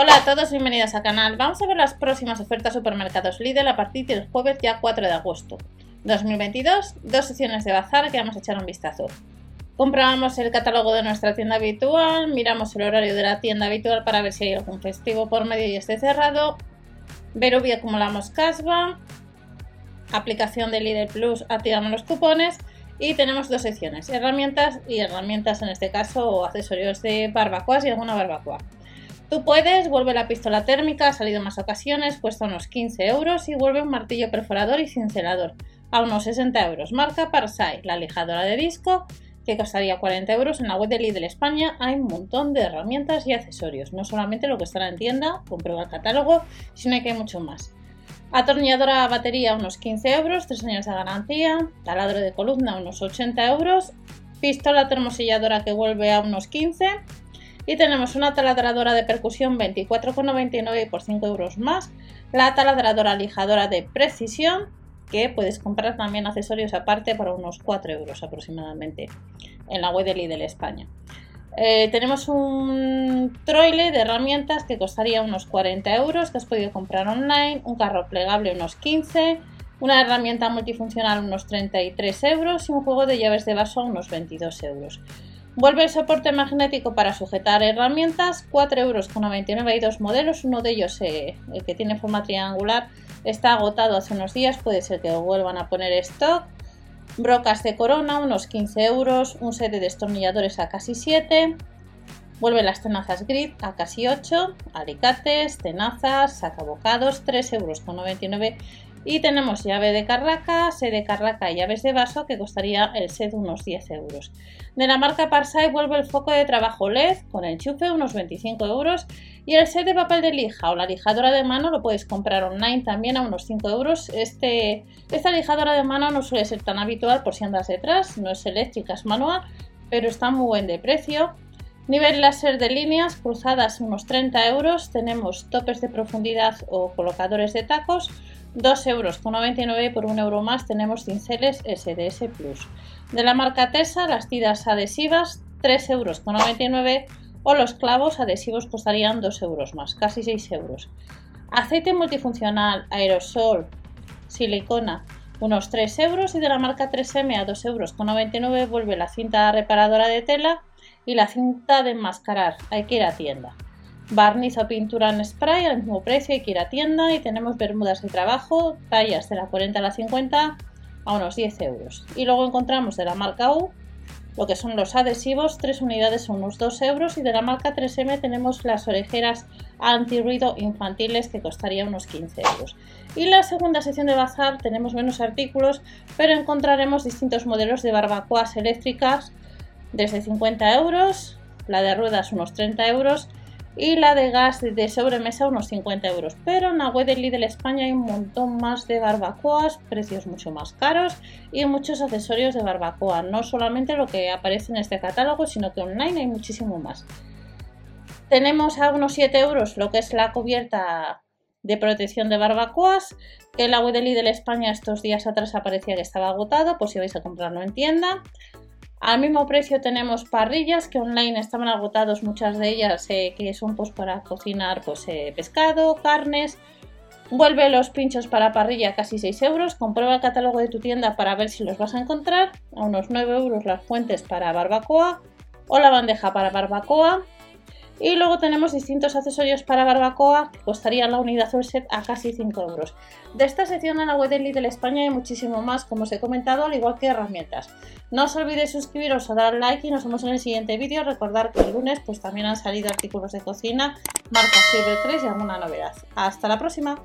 Hola a todos, bienvenidos al canal. Vamos a ver las próximas ofertas supermercados Lidl a partir del jueves ya 4 de agosto 2022. Dos sesiones de bazar que vamos a echar un vistazo. Comprobamos el catálogo de nuestra tienda habitual, miramos el horario de la tienda habitual para ver si hay algún festivo por medio y esté cerrado. Ver y acumulamos casva. Aplicación de Lidl Plus, activamos los cupones. Y tenemos dos secciones, herramientas y herramientas en este caso o accesorios de barbacoas y alguna barbacoa. Tú puedes, vuelve la pistola térmica, ha salido más ocasiones, cuesta unos 15 euros y vuelve un martillo perforador y cincelador a unos 60 euros. Marca Parsai, la lijadora de disco que costaría 40 euros. En la web de Lidl España hay un montón de herramientas y accesorios, no solamente lo que estará en tienda, comprueba el catálogo, sino que hay mucho más. Atornilladora a batería unos 15 euros, 3 años de garantía, taladro de columna unos 80 euros, pistola termoselladora que vuelve a unos 15 y tenemos una taladradora de percusión 24,99 por 5 euros más. La taladradora lijadora de precisión, que puedes comprar también accesorios aparte por unos 4 euros aproximadamente en la web de España. Eh, tenemos un troile de herramientas que costaría unos 40 euros, que has podido comprar online, un carro plegable unos 15, una herramienta multifuncional unos 33 euros y un juego de llaves de vaso unos 22 euros. Vuelve el soporte magnético para sujetar herramientas, 4,99 euros. Hay dos modelos, uno de ellos, eh, el que tiene forma triangular, está agotado hace unos días, puede ser que vuelvan a poner stock. Brocas de corona, unos 15 euros, un set de destornilladores a casi 7. Vuelve las tenazas grid a casi 8, alicates, tenazas, sacabocados, 3,99 euros y tenemos llave de carraca, set de carraca y llaves de vaso que costaría el set unos 10 euros. De la marca Parsai vuelve el foco de trabajo LED con enchufe unos 25 euros y el set de papel de lija o la lijadora de mano lo puedes comprar online también a unos 5 euros. Este, esta lijadora de mano no suele ser tan habitual por si andas detrás, no es eléctrica, es manual, pero está muy buen de precio. Nivel láser de líneas cruzadas unos 30 euros. Tenemos topes de profundidad o colocadores de tacos 2 euros con 99 por 1 euro más tenemos cinceles SDS Plus. De la marca Tesa, las tiras adhesivas 3 euros con 99 o los clavos adhesivos costarían 2 euros más, casi 6 euros. Aceite multifuncional, aerosol, silicona, unos 3 euros y de la marca 3M a 2 euros con 99 vuelve la cinta reparadora de tela y la cinta de enmascarar, hay que ir a tienda barniz o pintura en spray al mismo precio, que ir a tienda y tenemos bermudas de trabajo, tallas de la 40 a la 50 a unos 10 euros. Y luego encontramos de la marca U lo que son los adhesivos, 3 unidades a unos 2 euros y de la marca 3M tenemos las orejeras antirruido infantiles que costaría unos 15 euros. Y la segunda sección de bazar tenemos menos artículos, pero encontraremos distintos modelos de barbacoas eléctricas desde 50 euros, la de ruedas unos 30 euros y la de gas de sobremesa unos 50 euros. Pero en la web de España hay un montón más de barbacoas, precios mucho más caros y muchos accesorios de barbacoa. No solamente lo que aparece en este catálogo, sino que online hay muchísimo más. Tenemos a unos 7 euros lo que es la cubierta de protección de barbacoas, que en la web de España estos días atrás aparecía que estaba agotado, pues si vais a comprarlo en tienda. Al mismo precio tenemos parrillas que online estaban agotados muchas de ellas eh, que son pues para cocinar pues eh, pescado, carnes. Vuelve los pinchos para parrilla casi 6 euros. Comprueba el catálogo de tu tienda para ver si los vas a encontrar. A unos 9 euros las fuentes para barbacoa o la bandeja para barbacoa. Y luego tenemos distintos accesorios para barbacoa que costarían la unidad o set a casi 5 euros. De esta sección en la web de Lidl España hay muchísimo más, como os he comentado, al igual que herramientas. No os olvidéis suscribiros o dar like y nos vemos en el siguiente vídeo. Recordar que el lunes pues también han salido artículos de cocina, marca Silver 3 y alguna novedad. Hasta la próxima.